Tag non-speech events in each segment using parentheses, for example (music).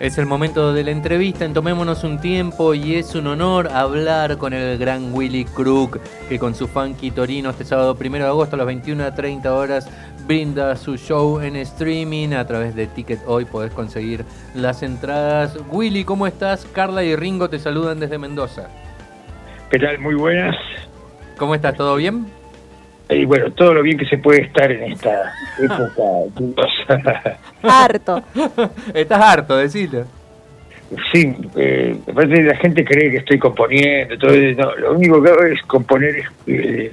Es el momento de la entrevista en Tomémonos un tiempo y es un honor hablar con el gran Willy Crook, que con su funky Torino este sábado 1 de agosto a las 21 a 30 horas brinda su show en streaming a través de Ticket Hoy. Podés conseguir las entradas. Willy, ¿cómo estás? Carla y Ringo te saludan desde Mendoza. ¿Qué tal? Muy buenas. ¿Cómo estás? ¿Todo bien? Y bueno, todo lo bien que se puede estar en esta (laughs) época (laughs) harto. Estás harto, decilo. Sí, eh, aparte la gente cree que estoy componiendo, todo, no, lo único que hago es componer eh,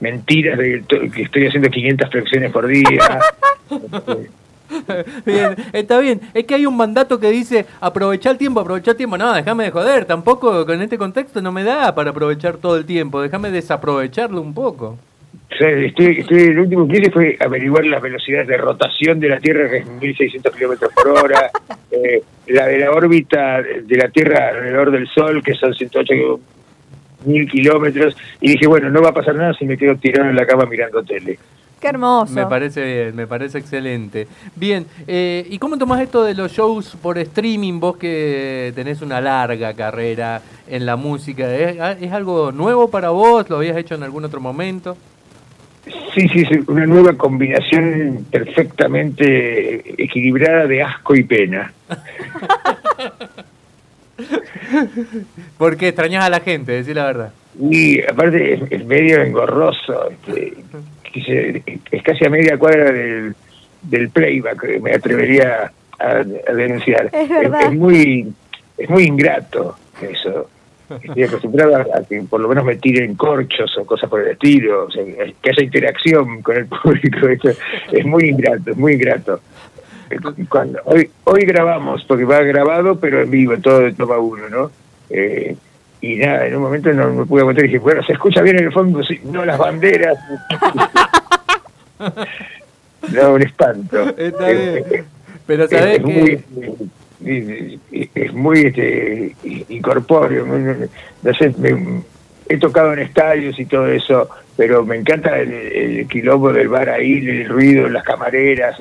mentiras de que estoy haciendo 500 flexiones por día. (laughs) bien, está bien. Es que hay un mandato que dice aprovechar el tiempo, aprovechar el tiempo. No, déjame de joder. Tampoco con este contexto no me da para aprovechar todo el tiempo. Déjame desaprovecharlo un poco. Estoy, estoy, lo último que hice fue averiguar las velocidades de rotación de la Tierra, que es 1.600 kilómetros por hora, (laughs) eh, la de la órbita de la Tierra alrededor del Sol, que son 108 mil kilómetros, y dije, bueno, no va a pasar nada si me quedo tirado en la cama mirando tele. Qué hermoso. Me parece bien, me parece excelente. Bien, eh, ¿y cómo tomás esto de los shows por streaming? Vos que tenés una larga carrera en la música, ¿es algo nuevo para vos? ¿Lo habías hecho en algún otro momento? Sí, sí, es una nueva combinación perfectamente equilibrada de asco y pena. ¿Por qué extrañas a la gente? Decir la verdad. Y aparte es, medio engorroso. Este, es casi a media cuadra del, del playback, me atrevería a, denunciar. es, muy, es muy ingrato eso. Estoy acostumbrado a, que por lo menos me tiren corchos o cosas por el estilo, que haya interacción con el público. (laughs) es muy ingrato, es muy ingrato. Cuando, hoy, hoy grabamos, porque va grabado, pero en vivo, todo de toma uno, ¿no? Eh, y nada, en un momento no me pude aguantar y dije, bueno, se escucha bien en el fondo, no las banderas. (laughs) no, un espanto. Está bien. Pero sabes que es muy este, incorpóreo. No sé, he tocado en estadios y todo eso, pero me encanta el, el quilombo del bar ahí, el ruido, las camareras,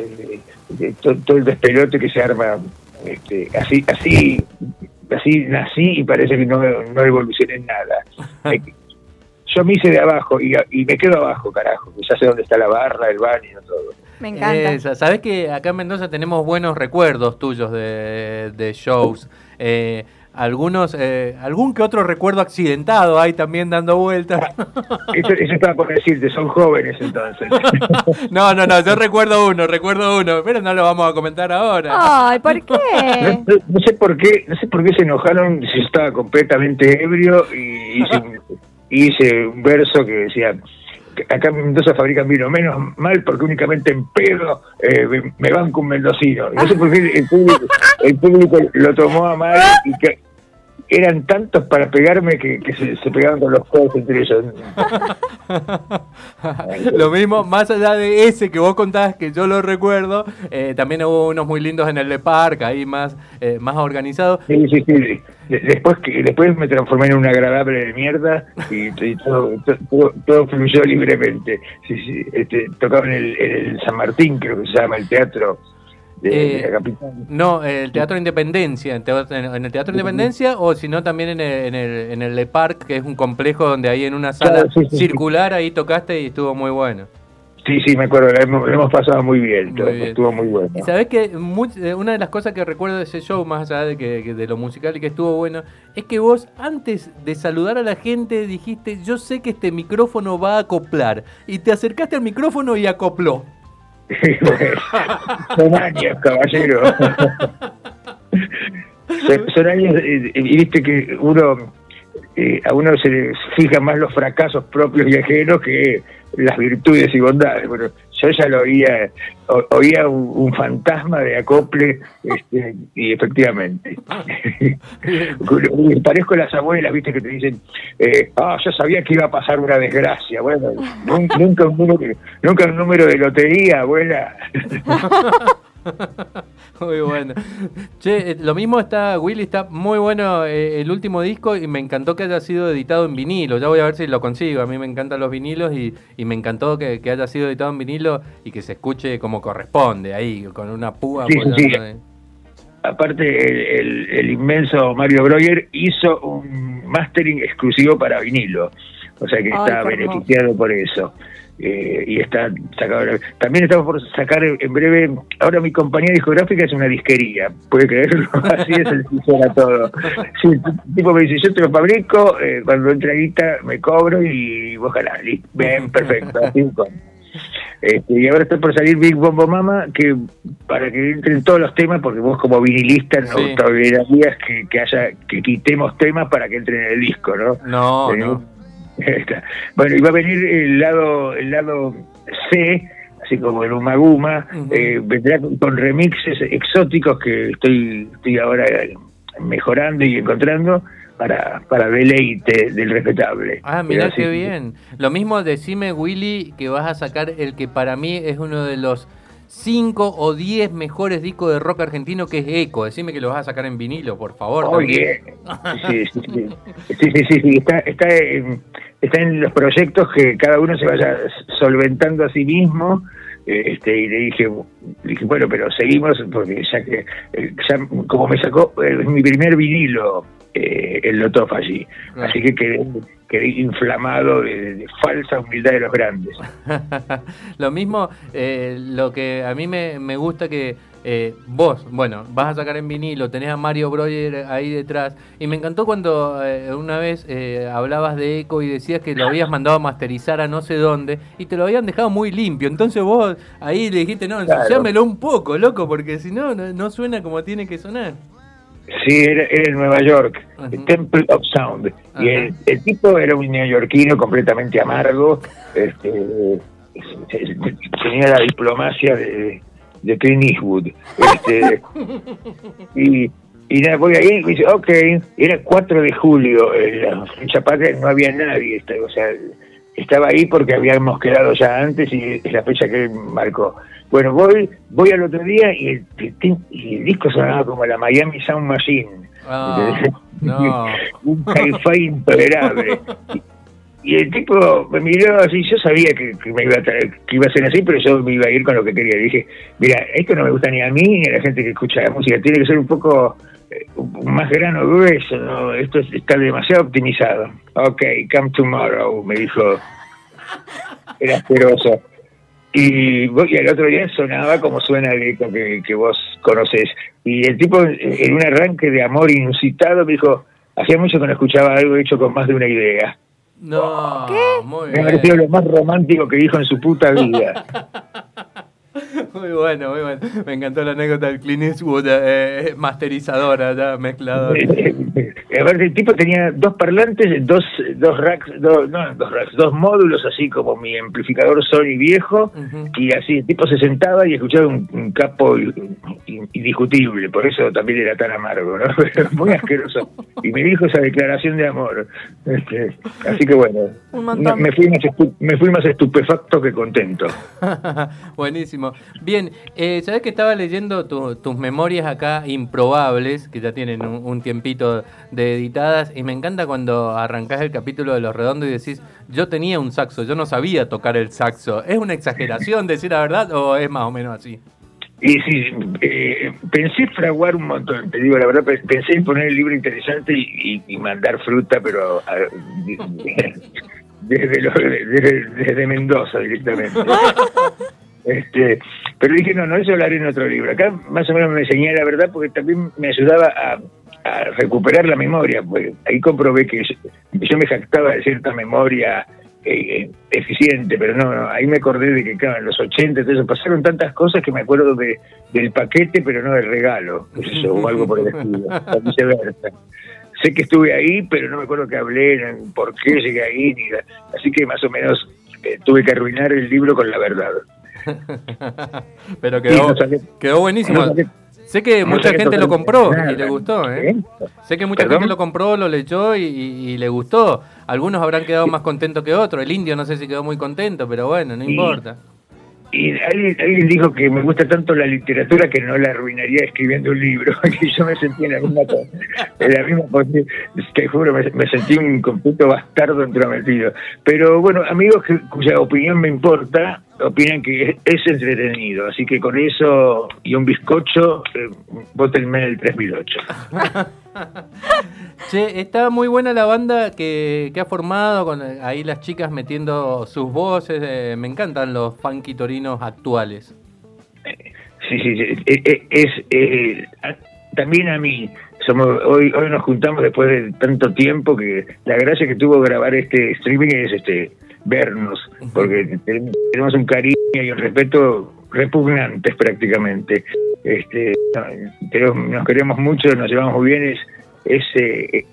todo, el despelote que se arma. Este, así, así, así nací y parece que no, no evolucioné en nada. (laughs) yo me hice de abajo y, y me quedo abajo, carajo. Ya sé dónde está la barra, el baño, todo. Me encanta. Sabes que acá en Mendoza tenemos buenos recuerdos tuyos de, shows. Eh, algunos, eh, algún que otro recuerdo accidentado hay también dando vueltas. Eso, estaba por decirte, son jóvenes entonces. (laughs) no, no, no, yo recuerdo uno, recuerdo uno, pero no lo vamos a comentar ahora. Ay, ¿por qué? No, sé por qué, no sé por qué se enojaron si estaba completamente ebrio y hice, hice un verso que decía acá en Mendoza fabrican vino, menos mal porque únicamente en pedo eh, me, van con mendocino. No sé por qué el público, el público lo tomó a mal y que eran tantos para pegarme que, se, pegaban con los codos entre ellos. (laughs) lo mismo, más allá de ese que vos contás, que yo lo recuerdo, eh, también hubo unos muy lindos en el de Park, ahí más, eh, más organizados. Sí, sí, sí. Después, que, después me transformé en un agradable de mierda y, todo, todo, fluyó libremente. Sí, sí, este, tocaba en el, en el San Martín, creo que se llama el teatro eh, no, el Teatro Independencia, en, el Teatro Independencia o si no también en el, en, el, en el Le Parc, que es un complejo donde ahí en una sala circular ahí tocaste y estuvo muy bueno. Sí, sí, me acuerdo, lo hemos, pasado muy bien, estuvo muy bueno. Y sabes que eh, una de las cosas que recuerdo de ese show, más allá de, que, de lo musical y que estuvo bueno, es que vos antes de saludar a la gente dijiste, yo sé que este micrófono va a acoplar, y te acercaste al micrófono y acopló. (laughs) (laughs) son años, caballero. son, años, y viste que uno, eh, a uno se le fija más los fracasos propios y ajenos que las virtudes y bondades. Bueno, yo ya lo oía, oía un, fantasma de acople este, y efectivamente. (laughs) Parezco las abuelas, viste, que te dicen, eh, ah, yo sabía que iba a pasar una desgracia. Bueno, nunca, un número, nunca un número de lotería, abuela. (laughs) muy bueno. Che, eh, lo mismo está, Willy, está muy bueno eh, el último disco y me encantó que haya sido editado en vinilo. Ya voy a ver si lo consigo. A mí me encantan los vinilos y, me encantó que, haya sido editado en vinilo y que se escuche como corresponde, ahí, con una púa. Sí, sí. aparte el, inmenso Mario Breuer hizo un mastering exclusivo para vinilo, o sea que está beneficiado por eso. Eh, y está sacado. También estamos por sacar en breve. Ahora mi compañía discográfica es una disquería, puede creerlo, (laughs) así es el funciona todo. el tipo me dice: Yo te lo fabrico, eh, cuando entre guita me cobro y vos jalás. Bien, perfecto, así este, y ahora está por salir Big Bombo Mama, que para que entren todos los temas, porque vos como vinilista no sí. que, que haya que quitemos temas para que entren en el disco, ¿no? No, no. (laughs) bueno, y va a venir el lado, el lado C, así como el Umaguma, eh, vendrá con, remixes exóticos que estoy, estoy ahora mejorando y encontrando para, para deleite del respetable. Ah, mira qué bien. Lo mismo decime, Willy, que vas a sacar el que para mí es uno de los 5 o 10 mejores discos de rock argentino que es Eco. Decime que lo vas a sacar en vinilo, por favor. Oye, sí, sí, sí. sí, sí, sí, Está, está, en, está en los proyectos que cada uno se vaya solventando a sí mismo. Este, y le dije, dije, bueno, pero seguimos, porque ya que, eh, ya, como me sacó eh, mi primer vinilo, eh, el Lotof allí. Así que quedé, quedé inflamado de, falsa humildad de los grandes. (laughs) lo mismo, eh, lo que a mí me, me gusta que eh, vos, bueno, vas a sacar en vinilo, tenés a Mario Breuer ahí detrás, y me encantó cuando una vez hablabas de Eco y decías que lo habías mandado a masterizar a no sé dónde, y te lo habían dejado muy limpio, entonces vos ahí le dijiste, no, ensuciámelo un poco, loco, porque si no, no suena como tiene que sonar. Sí, era, en Nueva York, el Temple of Sound. Y el, tipo era un neoyorquino completamente amargo, este, tenía la diplomacia de, de Clint Eastwood. Este, (laughs) y, y nada, voy ahí y dice, ok, era 4 de julio, en la fecha patria no había nadie, o sea, estaba ahí porque habíamos quedado ya antes y es la fecha que él marcó. Bueno, voy voy al otro día y el, el disco sonaba como la Miami Sound Machine. Ah, (laughs) un hi-fi intolerable. (laughs) Y el tipo me miró así, yo sabía que, me iba a que iba a ser así, pero yo me iba a ir con lo que quería. dije, mira, esto no me gusta ni a mí ni a la gente que escucha la música, tiene que ser un poco eh, más grano grueso, ¿no? esto está demasiado optimizado. Ok, come tomorrow, me dijo. Era asqueroso. Y, y el otro día sonaba como suena el eco que, vos conoces. Y el tipo, en un arranque de amor inusitado, me dijo, hacía mucho que no escuchaba algo hecho con más de una idea. No, ¿Qué? me ha parecido lo más romántico que dijo en su puta vida. (laughs) (laughs) Muy bueno, muy bueno. Me encantó la anécdota del Clint Eastwood, eh, eh masterizadora, ya mezclador. A ver, el tipo tenía dos parlantes, dos, dos racks, dos, no, dos racks, dos módulos, así como mi amplificador Sony viejo, y así el tipo se sentaba y escuchaba un, capo indiscutible, por eso también era tan amargo, ¿no? (laughs) muy asqueroso. Y me dijo esa declaración de amor. Este, así que bueno, me, fui más me fui más estupefacto que contento. (laughs) Buenísimo. Bien, eh, sabes que estaba leyendo tus memorias acá improbables, que ya tienen un, tiempito de editadas, y me encanta cuando arrancás el capítulo de Los Redondos y decís, yo tenía un saxo, yo no sabía tocar el saxo. ¿Es una exageración decir la verdad o es más o menos así? Y sí, eh, pensé fraguar un montón, te digo la verdad, pensé en poner el libro interesante y, mandar fruta, pero (laughs) desde, desde Mendoza directamente. (laughs) Este, pero dije, no, no, eso hablaré en otro libro. Acá más o menos me enseñé la verdad porque también me ayudaba a, recuperar la memoria. Pues ahí comprobé que yo, me jactaba de cierta memoria eh, eficiente, pero no, ahí me acordé de que, claro, en los 80 entonces, pasaron tantas cosas que me acuerdo de, del paquete, pero no del regalo, o algo por el estilo, (laughs) Sé que estuve ahí, pero no me acuerdo que hablé, por qué llegué ahí, ni, así que más o menos eh, tuve que arruinar el libro con la verdad. (laughs) Pero quedó, quedó buenísimo. sé que mucha gente lo compró y le gustó. ¿eh? Sé que mucha gente lo compró, lo leyó y, le gustó. Algunos habrán quedado más contentos que otros. El indio no sé si quedó muy contento, pero bueno, no importa. y alguien, dijo que me gusta tanto la literatura que no la arruinaría escribiendo un libro. (laughs) y yo me sentí en la misma, en la misma te juro, me, sentí un completo bastardo entrometido. Pero bueno, amigos cuya opinión me importa, opinan que es, entretenido. Así que con eso y un bizcocho, eh, votenme el 3008. che, está muy buena la banda que, que ha formado, con ahí las chicas metiendo sus voces. Eh, me encantan los funky torinos actuales. Sí, sí, sí eh, es, eh, también a mí. Somos, hoy, hoy nos juntamos después de tanto tiempo que la gracia que tuvo grabar este streaming es este vernos, porque tenemos un cariño y un respeto repugnantes prácticamente. Este, nos queremos mucho, nos llevamos muy bien, es, eh,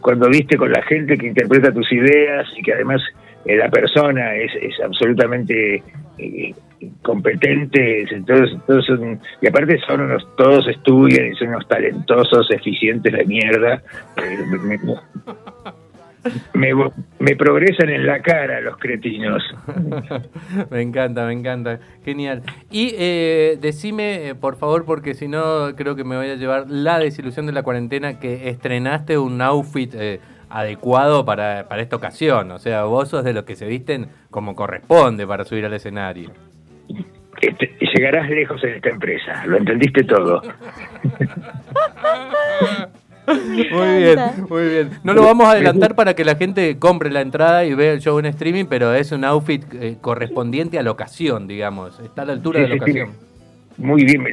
cuando viste con la gente que interpreta tus ideas y que además eh, la persona es, es absolutamente eh, competente, todos, todos y aparte son unos, todos estudian y son unos talentosos, eficientes de mierda (laughs) me, me progresan en la cara los cretinos. (laughs) me encanta, me encanta. Genial. Y eh, decime, eh, por favor, porque si no creo que me voy a llevar la desilusión de la cuarentena, que estrenaste un outfit eh, adecuado para, para esta ocasión. O sea, vos sos de los que se visten como corresponde para subir al escenario. Este, llegarás lejos en esta empresa, lo entendiste todo. (laughs) Muy bien, muy bien. No lo vamos a adelantar para que la gente compre la entrada y vea el show en streaming, pero es un outfit eh, correspondiente a la ocasión, digamos. Está a la altura de la ocasión. Muy bien,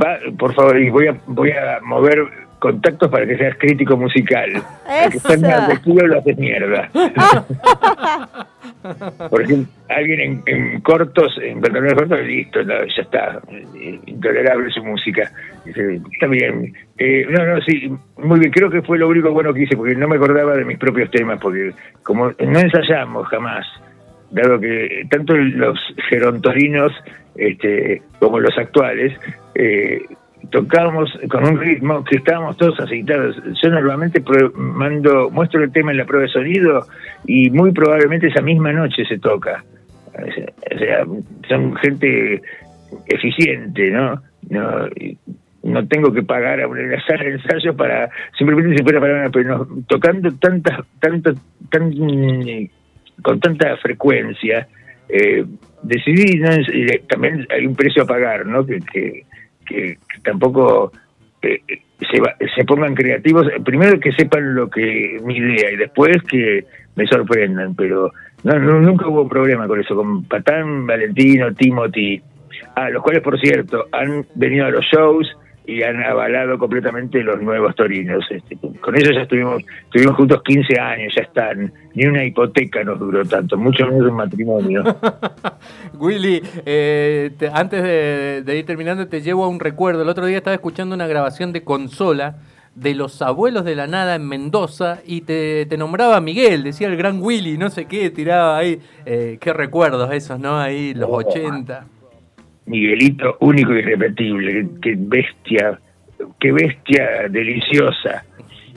va, por favor, y voy a, voy a mover contactos para que seas crítico musical. (laughs) Que de culo lo haces mierda. (laughs) Por ejemplo, alguien en, cortos, en pantalones cortos, listo, ya está. Intolerable su música. Está bien. Eh, no, no, sí, muy bien. Creo que fue lo único bueno que hice, porque no me acordaba de mis propios temas, porque como no ensayamos jamás, dado que tanto los gerontorinos este, como los actuales, eh, tocábamos con un ritmo que estábamos todos aceitados. Yo normalmente mando, muestro el tema en la prueba de sonido y muy probablemente esa misma noche se toca. O sea, son gente eficiente, ¿no? No, no tengo que pagar a una sala de ensayo para simplemente se puede parar pero tocando tantas tantas tan con tanta frecuencia eh, decidí también hay un precio a pagar no que, que que, tampoco eh, se, se pongan creativos, primero que sepan lo que mi idea y después que me sorprendan, pero no, nunca hubo problema con eso, con Patán, Valentino, Timothy, a los cuales por cierto han venido a los shows, y han avalado completamente los nuevos torinos. Este, con ellos ya estuvimos, estuvimos juntos 15 años, ya están. Ni una hipoteca nos duró tanto, mucho menos un matrimonio. (laughs) Willy, eh, antes de, ir terminando, te llevo a un recuerdo. El otro día estaba escuchando una grabación de consola de los abuelos de la nada en Mendoza y te, nombraba Miguel, decía el gran Willy, no sé qué, tiraba ahí. Eh, qué recuerdos esos, ¿no? Ahí, los 80. Miguelito único y irrepetible, qué bestia, qué bestia deliciosa.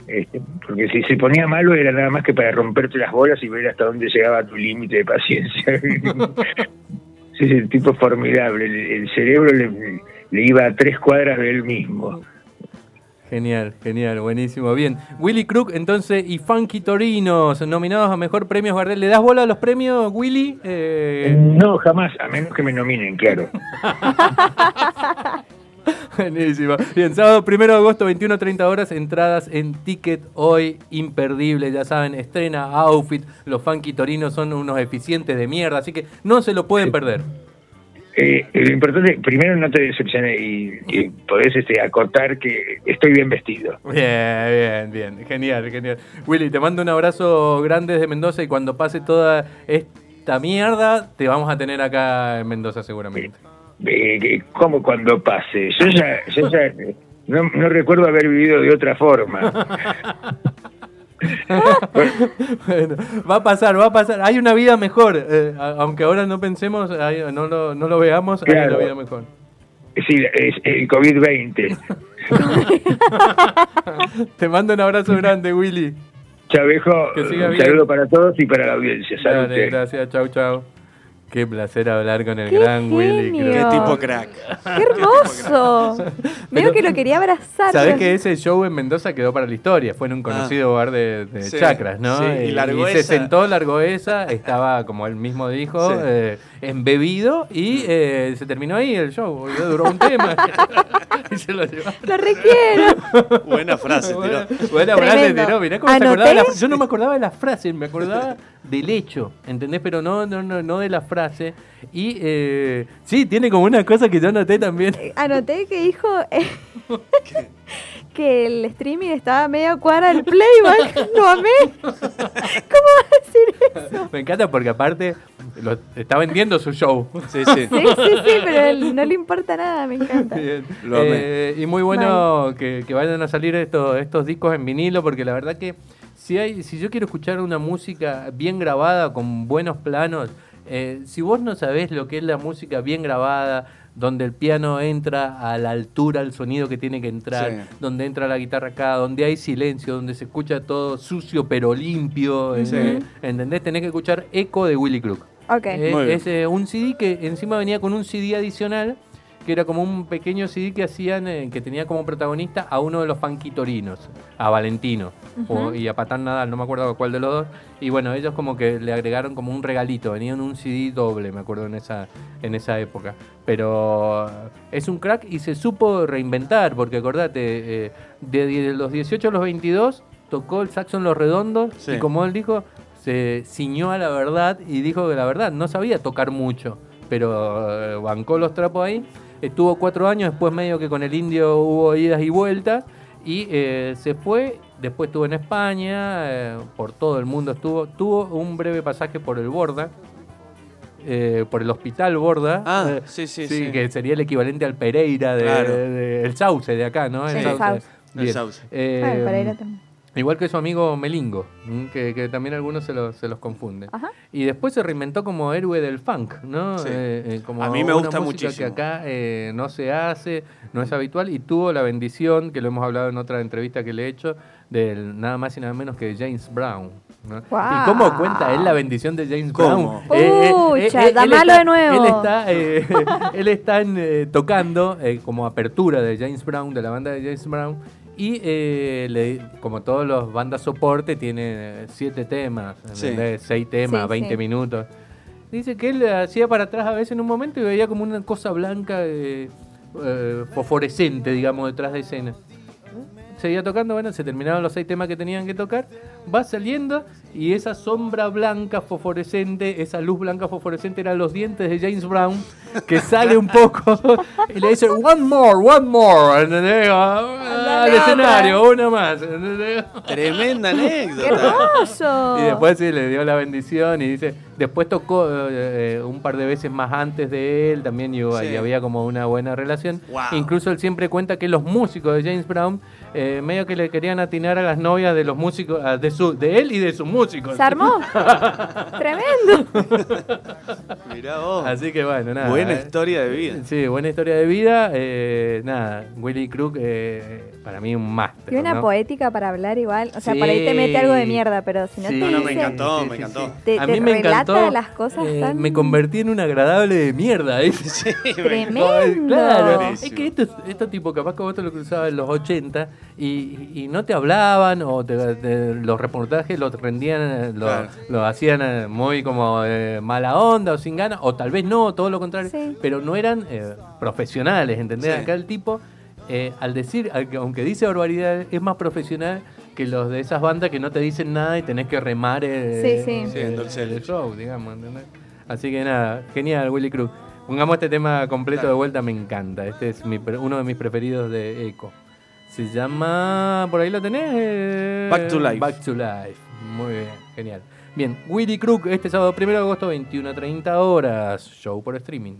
Este, porque si se ponía malo era nada más que para romperte las bolas y ver hasta dónde llegaba tu límite de paciencia. (laughs) sí, es el tipo formidable, el, cerebro le, le, iba a tres cuadras de él mismo. Genial, genial, buenísimo. Bien, Willy Crook entonces y Funky Torinos, nominados a Mejor Premios Gardel. ¿Le das bola a los premios, Willy? Eh... No, jamás, a menos que me nominen, claro. (laughs) Buenísimo. Bien, sábado 1 de agosto, 21.30 horas, entradas en Ticket hoy, imperdible, ya saben, estrena Outfit, los Funky Torinos son unos eficientes de mierda, así que no se lo pueden perder. Eh, lo importante, primero no te decepciones y, podés este, acotar que estoy bien vestido. Bien, bien, bien. Genial, genial. Willy, te mando un abrazo grande desde Mendoza y cuando pase toda esta mierda, te vamos a tener acá en Mendoza seguramente. Eh, ¿Cómo cuando pase? Yo ya, yo ya (laughs) no, no recuerdo haber vivido de otra forma. (laughs) bueno, va a pasar, va a pasar. Hay una vida mejor. Eh, aunque ahora no pensemos, no, lo, no lo veamos, hay una vida mejor. Sí, es el COVID-20. (laughs) Te mando un abrazo grande, Willy. Chavejo, un saludo para todos y para la audiencia. Dale, gracias, chau, chau. Qué placer hablar con el Qué gran Willy genio. Qué tipo crack. ¡Qué hermoso! Veo que lo quería abrazar. Sabés que ese show en Mendoza quedó para la historia. Fue en un conocido lugar de, de Ah. Sí, chacras, ¿no? sí, y largó se esa. sentó, largó esa, estaba, como él mismo dijo, Sí. eh, embebido y eh, se terminó ahí el show. boludo, Duró un tema (laughs) y se lo llevó. Lo requiero. Buena frase, Buena, tiró. buena frase, Tremendo. tiró. Mirá cómo se ¿Anoté? acordaba de la- Yo no me acordaba de la frase, me acordaba del hecho, ¿entendés? Pero no, no, no, no de la frase. Y eh, sí, tiene como una cosa que yo noté también. Anoté que dijo eh, (laughs) que el streaming estaba medio cuadra el playback. Lo (laughs) amé. ¿Cómo va a decir eso? Me encanta porque aparte lo- está vendiendo su show. Sí, sí. Sí, sí, sí, pero a él no le importa nada, me encanta. Bien. Lo amé. Eh, y muy bueno que, que vayan a salir estos, estos discos en vinilo, porque la verdad que si hay, si yo quiero escuchar una música bien grabada, con buenos planos, eh, si vos no sabés lo que es la música bien grabada, donde el piano entra a la altura al sonido que tiene que entrar, Sí. donde entra la guitarra acá, donde hay silencio, donde se escucha todo sucio pero limpio, Sí. ¿entendés? Tenés que escuchar Eco de Willy Crook. Ok. Eh, es eh, un CD que encima venía con un CD adicional, que era como un pequeño CD que hacían, eh, que tenía como protagonista a uno de los fanquitorinos, a Valentino, o- y a Patán Nadal, no me acuerdo cuál de los dos. Y bueno, ellos como que le agregaron como un regalito, venían un CD doble, me acuerdo en esa, en esa época. Pero eh, es un crack y se supo reinventar, porque acordate, eh, de, de los 18 a los 22 tocó el saxo en los redondos Sí. y como él dijo, se ciñó a la verdad y dijo que la verdad no sabía tocar mucho, pero eh, bancó los trapos ahí. Estuvo cuatro años, después medio que con el indio hubo idas y vueltas y eh, se fue. Después estuvo en España, eh, por todo el mundo estuvo. Tuvo un breve pasaje por el Borda, eh, por el hospital Borda. Ah, eh, sí, sí, sí. que sería el equivalente al Pereira de, Claro. de- el Sauce de acá, ¿no? Sí, el Sauce. El Bien. Sauce. Eh, Ah, Pereira también. Igual que su amigo Melingo, ¿m? que, que también algunos se, los- se los confunden. Ajá. Y después se reinventó como héroe del funk, ¿no? Sí. Eh, eh, como A mí me gusta muchísimo. que acá eh, no se hace, no es habitual, y tuvo la bendición, que lo hemos hablado en otra entrevista que le he hecho, del nada más y nada menos que de James Brown. ¿no? Guau. ¿Y cómo cuenta él la bendición de James ¿Cómo? Brown? Pucha, él dámalo está- de nuevo. Él está, eh, (laughs) él está en, eh, tocando eh, como apertura de James Brown, de la banda de James Brown, y eh, le- como todos los bandas soporte, tiene siete temas, Sí. seis temas, Sí, 20 sí. minutos. Dice que él hacía para atrás a veces en un momento y veía como una cosa blanca eh, eh, fosforescente, digamos, detrás de escena. Seguía tocando, bueno, se terminaron los seis temas que tenían que tocar, va saliendo y esa sombra blanca fosforescente, esa luz blanca fosforescente eran los dientes de James Brown, que sale un poco (laughs) y le dice, one more, one more, ¿entendés? Ah, al escenario, una más, ¿entendés? Tremenda ¡Qué anécdota. hermoso! Y después sí, le dio la bendición y dice, después tocó eh, un par de veces más antes de él también y, Sí. y había como una buena relación. Wow. Incluso él siempre cuenta que los músicos de James Brown eh, medio que le querían atinar a las novias de los músicos, ah, de, su, de él y de sus músicos. ¿Se armó? (laughs) Tremendo. Mirá vos. Así que bueno, nada. Buena eh. historia de vida. Sí, buena historia de vida. eh, nada, Willy Crook, eh, para mí un máster. Y una ¿no? poética para hablar igual. O sea, Sí. por ahí te mete algo de mierda, pero si no Sí. te No, no, me encantó, me encantó. Te- a te mí me relata encantó. las cosas eh, tan- Me convertí en un agradable de mierda. ¿eh? Tremendo. (laughs) Claro, Buenísimo. es que esto, esto tipo, capaz que vos te lo cruzabas en los 80 y, y no te hablaban o te- te- los reportajes los rendían, eh, lo, Claro. lo hacían eh, muy como eh, mala onda o sin ganas, o tal vez no, todo lo contrario, Sí. pero no eran eh, profesionales, ¿entendés? Sí. Acá el tipo, eh, al decir, aunque dice barbaridad, es más profesional que los de esas bandas que no te dicen nada y tenés que remar eh, Sí, el leche. show, digamos, ¿entendés? Así que nada, genial, Willy Cruz. Pongamos este tema completo de vuelta, me encanta. Este es mi pre- uno de mis preferidos de Echo. Se llama. ¿Por ahí lo tenés? Eh, Back to Life. Back to Life. Muy bien, genial. Bien, Willy Crook, este sábado 1 de agosto, 21 a 30 horas. Show por streaming.